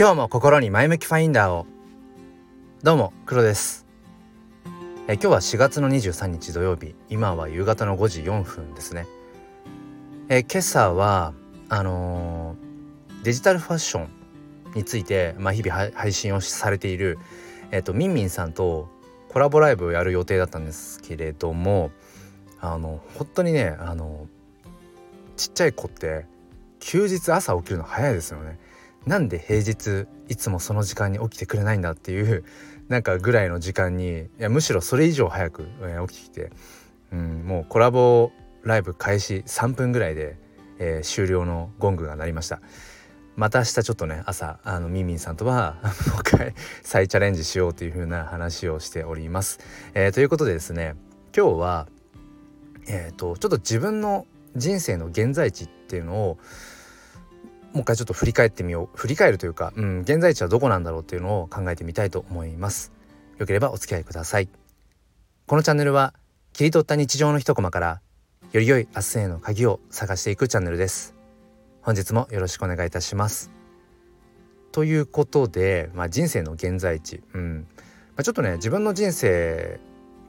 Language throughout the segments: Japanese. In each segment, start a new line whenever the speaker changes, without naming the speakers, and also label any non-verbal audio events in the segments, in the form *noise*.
今日も心に前向きファインダーを。どうも黒です。え今日は4月の23日土曜日。今は夕方の5時4分ですね。え今朝はあのー、デジタルファッションについて、まあ、日々配信をされている、えっと、みんみんさんとコラボライブをやる予定だったんですけれどもあの本当にねあのちっちゃい子って休日朝起きるの早いですよね。なんで平日いつもその時間に起きてくれないんだっていうなんかぐらいの時間にいやむしろそれ以上早く、えー、起きてきて、うん、もうコラボライブ開始3分ぐらいで、えー、終了のゴングが鳴りました。また明日ちょっとね朝あのミミンさんとは *laughs* もう一回再チャレンジしようというふうな話をしております、えー、ということでですね今日はえっ、とちょっと自分の人生の現在地っていうのをもう一回ちょっと振り返ってみよう。振り返るというか、うん、現在地はどこなんだろうっていうのを考えてみたいと思います。よければお付き合いください。このチャンネルは切り取った日常の一コマからより良い明日への鍵を探していくチャンネルです。本日もよろしくお願いいたします。ということで、まあ、人生の現在地、うん。まあ、ちょっとね自分の人生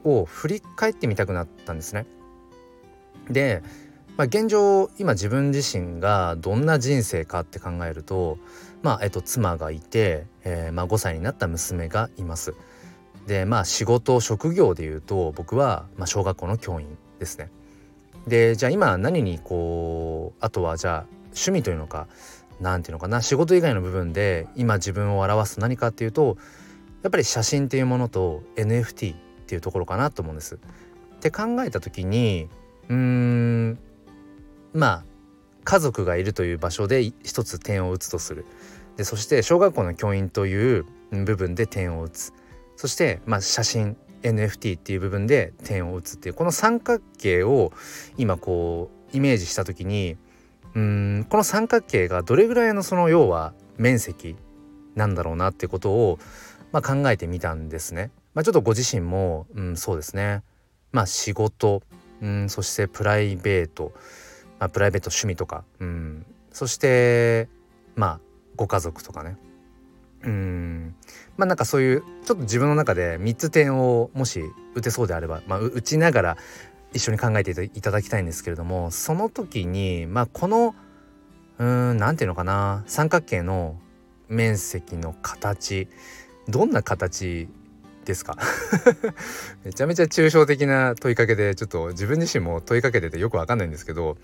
を振り返ってみたくなったんですね。でまあ、現状今自分自身がどんな人生かって考えると、まあえっと、妻がいて、えーまあ、5歳になった娘がいます。でまあ仕事職業でいうと僕は、まあ、小学校の教員ですね。でじゃあ今何にこうあとはじゃあ趣味というのか何ていうのかな仕事以外の部分で今自分を表す何かっていうとやっぱり写真っていうものと NFT っていうところかなと思うんです。って考えた時にうーんまあ家族がいるという場所で一つ点を打つとする。でそして小学校の教員という部分で点を打つ。そして、まあ、写真 NFT っていう部分で点を打つっていうこの三角形を今こうイメージした時にうんこの三角形がどれぐらいのその要は面積なんだろうなってことを、まあ、考えてみたんですね。まあ、ちょっとご自身も、うん、そうですね。まあ仕事、うん、そしてプライベート。まあ、プライベート趣味とか、うん、そしてまあご家族とかね。うん。まあなんかそういうちょっと自分の中で3つ点をもし打てそうであれば、まあ、打ちながら一緒に考えていただきたいんですけれどもその時にまあこのうん何て言うのかな三角形の面積の形どんな形ですか？*laughs* めちゃめちゃ抽象的な問いかけでちょっと自分自身も問いかけててよくわかんないんですけど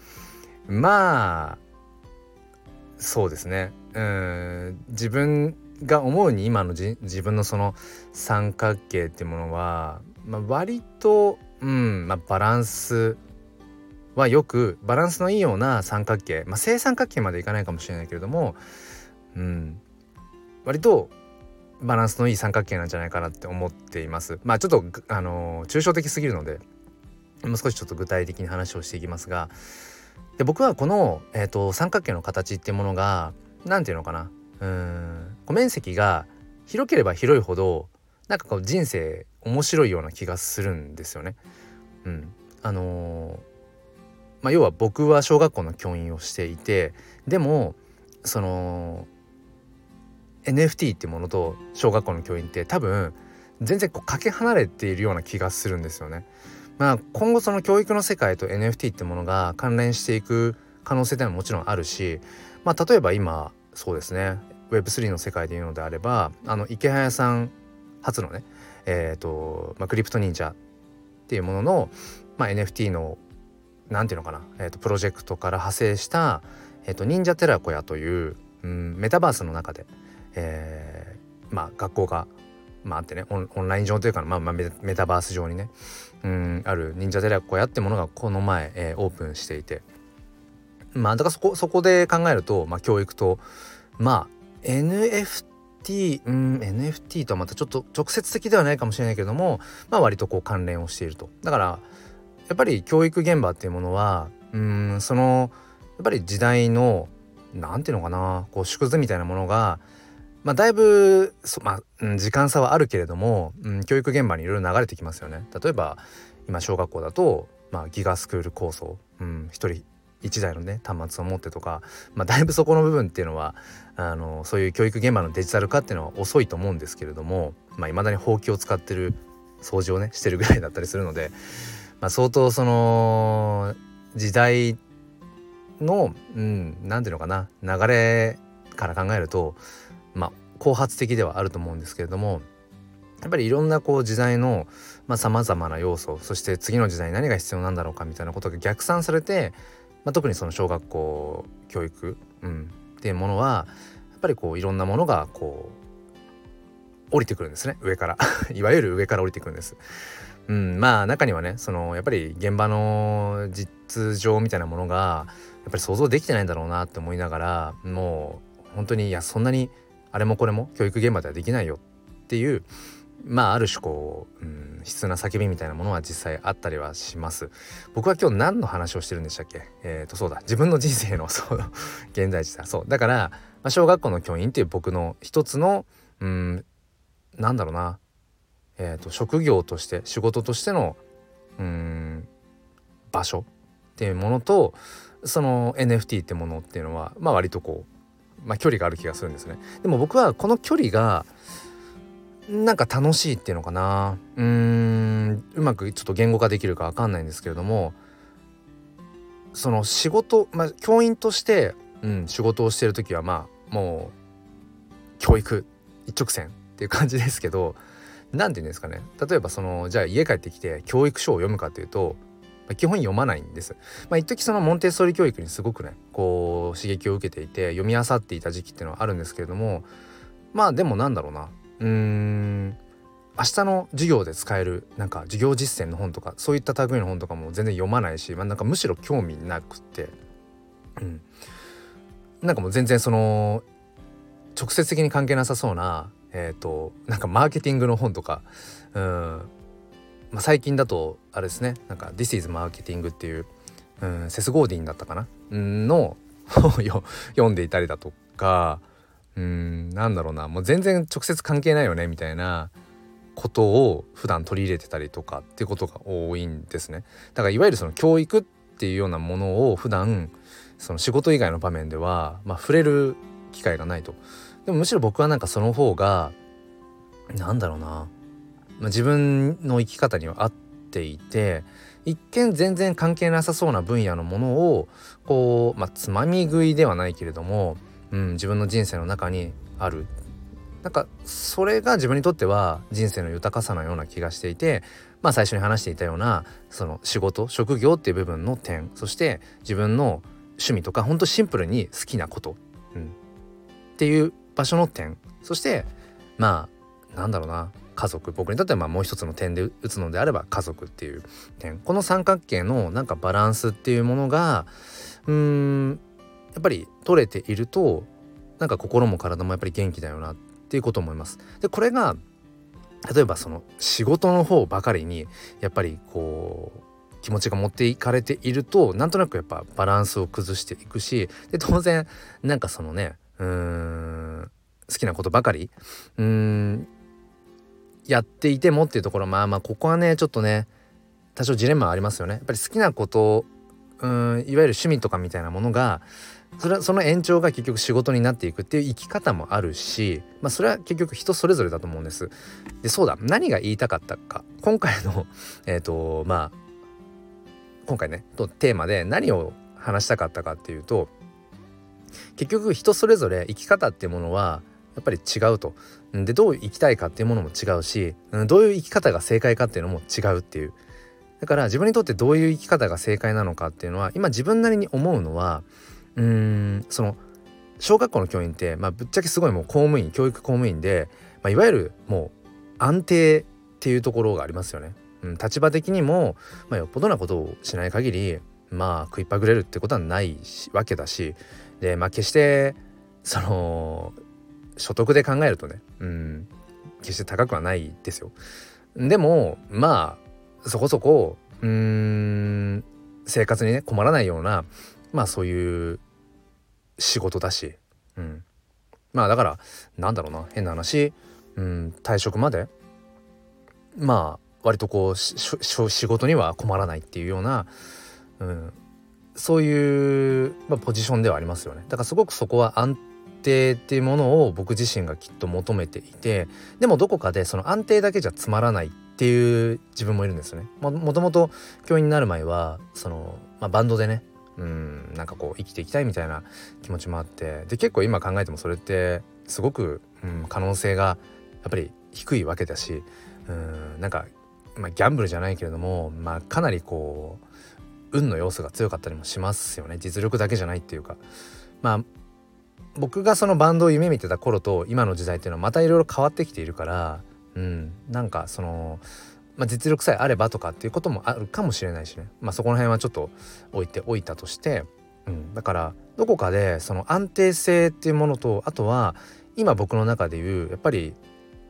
まあそうですね。うん自分が思うに今の自分のその三角形っていうものは、まあ、割と、うんまあ、バランスはよくバランスのいいような三角形、まあ、正三角形までいかないかもしれないけれども、うん、割とバランスのいい三角形なんじゃないかなって思っています。まあちょっとあの抽象的すぎるのでもう少しちょっと具体的に話をしていきますがで僕はこの、えーと、三角形の形っていうものが何て言うのかなうん面積が広ければ広いほどなんかこう人生面白いような気がするんですよね。うん、あのー、まあ、要は僕は小学校の教員をしていてでもその NFT ってものと小学校の教員って多分全然こうかけ離れているような気がするんですよね。まあ、今後その教育の世界と NFT ってものが関連していく可能性ってのはもちろんあるし、まあ、例えば今そうですね Web3 の世界で言うのであればあの池早さん初のねえっ、ー、と、まあ、クリプト忍者っていうものの、まあ、NFT の何て言うのかな、えーと、プロジェクトから派生した、えーと、忍者寺子屋という、うん、メタバースの中で、えー、まあ学校がまああってねオンライン上というか、まあ、まあメタバース上にねうんある忍者寺子屋ってものがこの前、えー、オープンしていて。まあだからそこそこで考えると、まあ、教育とまあ NFT うん NFT とはまたちょっと直接的ではないかもしれないけどもまあ割とこう関連をしていると。だからやっぱり教育現場っていうものはうんそのやっぱり時代の何て言うのかなこう縮図みたいなものがまあ、だいぶまあ、うん、時間差はあるけれども、うん、教育現場にいろいろ流れてきますよね。例えば今小学校だと、まあ、ギガスクール構想、うん、1人1台のね端末を持ってとか、まあ、だいぶそこの部分っていうのはあのそういう教育現場のデジタル化っていうのは遅いと思うんですけれどもいまあ、未だにほうきを使ってる掃除をねしてるぐらいだったりするので、まあ、相当その時代のうん何ていうのかな流れから考えるとまあ後発的ではあると思うんですけれどもやっぱりいろんなこう時代のさまざ、まな要素そして次の時代に何が必要なんだろうかみたいなことが逆算されて、まあ、特にその小学校教育、うん、っていうものはやっぱりこういろんなものがこう降りてくるんですね上から *laughs* いわゆる上から降りてくるんです。うん、まあ中にはねそのやっぱり現場の実情みたいなものがやっぱり想像できてないんだろうなって思いながらもう本当にいやそんなにあれもこれも教育現場ではできないよ。っていうまあある種こう、うん、悲痛な叫びみたいなものは実際あったりはします。僕は今日何の話をしてるんでしたっけ？えっ、ー、とそうだ。自分の人生の *laughs* そう現在地だ。そう。だから、まあ、小学校の教員っていう僕の一つのうんなんだろうな。えーと、職業として仕事としてのうん場所っていうものとその NFT ってものっていうのはまあ割とこう、まあ、距離がある気がするんですね。でも僕はこの距離がなんか楽しいっていうのかなうーんうまくちょっと言語化できるか分かんないんですけれどもその仕事まあ教員として、うん、仕事をしてる時はまあもう教育一直線っていう感じですけど何て言うんですかね例えばそのじゃあ家帰ってきて教育書を読むかっていうと基本読まないんです。まあ、一時そのモンテッソーリ教育にすごくねこう刺激を受けていて読み漁っていた時期っていうのはあるんですけれどもまあでもなんだろうな。うーん。明日の授業で使えるなんか授業実践の本とかそういった類の本とかも全然読まないし、まあ、なんかむしろ興味なくて、うん、なんかもう全然その直接的に関係なさそうなえっ、ー、となんかマーケティングの本とかうん、まあ、最近だとあれですねなんか「This is Marketing」っていう、うん、セス・ゴーディンだったかな？のを読んでいたりだとかうんなんだろうなもう全然直接関係ないよねみたいなことを普段取り入れてたりとかっていうことが多いんですね。だからいわゆるその教育っていうようなものを普段その仕事以外の場面では、まあ、触れる機会がないと。でもむしろ僕はなんかその方がなんだろうな、まあ、自分の生き方には合っていて一見全然関係なさそうな分野のものをこう、まあ、つまみ食いではないけれども、うん、自分の人生の中にある。なんかそれが自分にとっては人生の豊かさのような気がしていてまあ最初に話していたようなその仕事職業っていう部分の点そして自分の趣味とかほんとシンプルに好きなこと、うん、っていう場所の点そしてまあなんだろうな。家族僕にとってはまあもう一つの点で打つのであれば家族っていう点この三角形のなんかバランスっていうものがうーんやっぱり取れているとなんか心も体もやっぱり元気だよなっていうこと思います。でこれが例えばその仕事の方ばかりにやっぱりこう気持ちが持っていかれているとなんとなくやっぱバランスを崩していくしで当然なんかそのねうーん好きなことばかりうーんやっていてもっていうところまあまあここはねちょっとね多少ジレンマありますよね。やっぱり好きなことうんいわゆる趣味とかみたいなものがそれはその延長が結局仕事になっていくっていう生き方もあるし、まあ、それは結局人それぞれだと思うんです。でそうだ何が言いたかったか今回のえっ、ー、とまあ今回ねとテーマで何を話したかったかっていうと結局人それぞれ生き方っていうものはやっぱり違うと。でどう生きたいかっていうものも違うしどういう生き方が正解かっていうのも違うっていう。だから自分にとってどういう生き方が正解なのかっていうのは今自分なりに思うのはうーんその小学校の教員って、まあ、ぶっちゃけすごいもう公務員教育公務員で、まあ、いわゆるもう安定っていうところがありますよね。うん、立場的にも、まあ、よっぽどなことをしない限りまあ食いっぱぐれるってことはないわけだしでまあ決してその所得で考えるとね、うん、決して高くはないですよ。でもまあそこそこうん生活にね困らないようなまあそういう仕事だし、うん、まあだからなんだろうな。変な話、うん、退職までまあ割とこう仕事には困らないっていうような、うん、そういう、まあ、ポジションではありますよね。だからすごくそこは安定っていうものを僕自身がきっと求めていてでもどこかでその安定だけじゃつまらないっていう自分もいるんですよね。ももともと教員になる前はその、まあ、バンドでねうんなんかこう生きていきたいみたいな気持ちもあってで結構今考えてもそれってすごく、うん、可能性がやっぱり低いわけだしうんなんか、まあ、ギャンブルじゃないけれども、まあ、かなりこう運の要素が強かったりもしますよね。実力だけじゃないっていうか。まあ僕がそのバンドを夢見てた頃と今の時代っていうのはまたいろいろ変わってきているからうんなんかその、まあ、実力さえあればとかっていうこともあるかもしれないしね。まあそこの辺はちょっと置いておいたとして、うん、だからどこかでその安定性っていうものとあとは今僕の中でいうやっぱり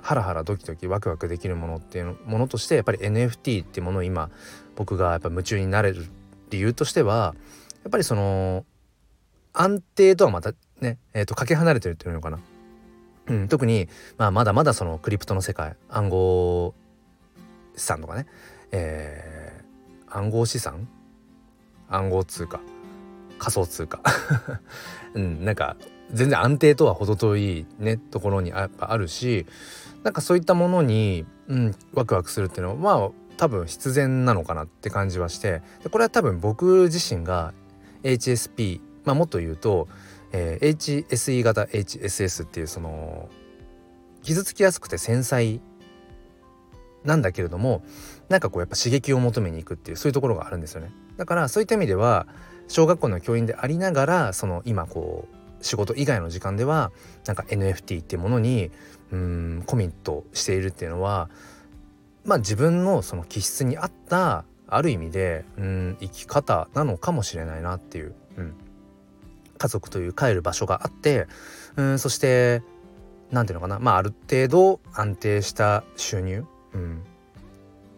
ハラハラドキドキワクワクできるものっていうものとしてやっぱり NFT っていうものを今僕がやっぱ夢中になれる理由としてはやっぱりその安定とはまたねえー、とかけ離れてるっていうのかな。うん、特に、まあ、まだまだそのクリプトの世界暗号資産とかね、えー、暗号資産？暗号通貨？仮想通貨？*laughs* うん、なんか全然安定とは程遠いねところにやっぱあるしなんかそういったものに、うん、ワクワクするっていうのはまあ多分必然なのかなって感じはして。でこれは多分僕自身が HSP まあもっと言うと、えー、HSE 型 HSS っていうその傷つきやすくて繊細なんだけれどもなんかこうやっぱ刺激を求めに行くっていうそういうところがあるんですよね。だからそういった意味では小学校の教員でありながらその今こう仕事以外の時間ではなんか NFT っていうものにうんコミットしているっていうのはまあ自分のその気質に合ったある意味でうん生き方なのかもしれないなっていう、うん、家族という帰る場所があってうんそして何ていうのかなまあある程度安定した収入、うん、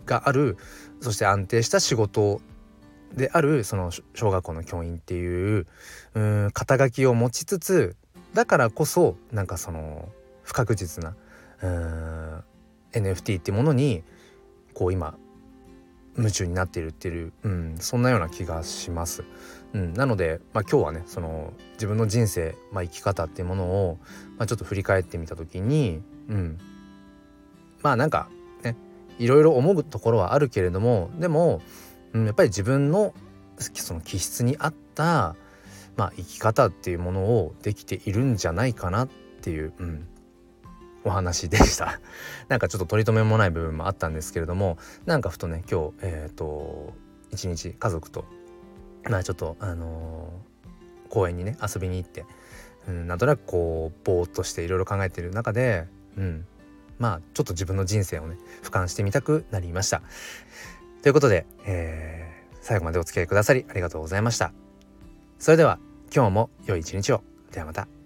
があるそして安定した仕事であるその小学校の教員っていううん肩書きを持ちつつだからこそなんかその不確実なうん NFT ってものにこう今夢中になっているっていう、うん、そんなような気がします。うん、なので、まあ、今日はねその自分の人生、まあ、生き方っていうものを、まあ、ちょっと振り返ってみた時に、うん、まあなんかねいろいろ思うところはあるけれどもでも、うん、やっぱり自分のその気質に合った、まあ、生き方っていうものをできているんじゃないかなっていう、うん、お話でした。*laughs* なんかちょっと取り留めもない部分もあったんですけれどもなんかふとね今日えっ、ー、と一日家族とまあちょっとあのー、公園にね遊びに行って、うん、なんとなくこうぼーっとしていろいろ考えてる中で、うん、まあちょっと自分の人生をね俯瞰してみたくなりました。ということで、えー、最後までお付き合いくださりありがとうございました。それでは今日も良い一日を。ではまた。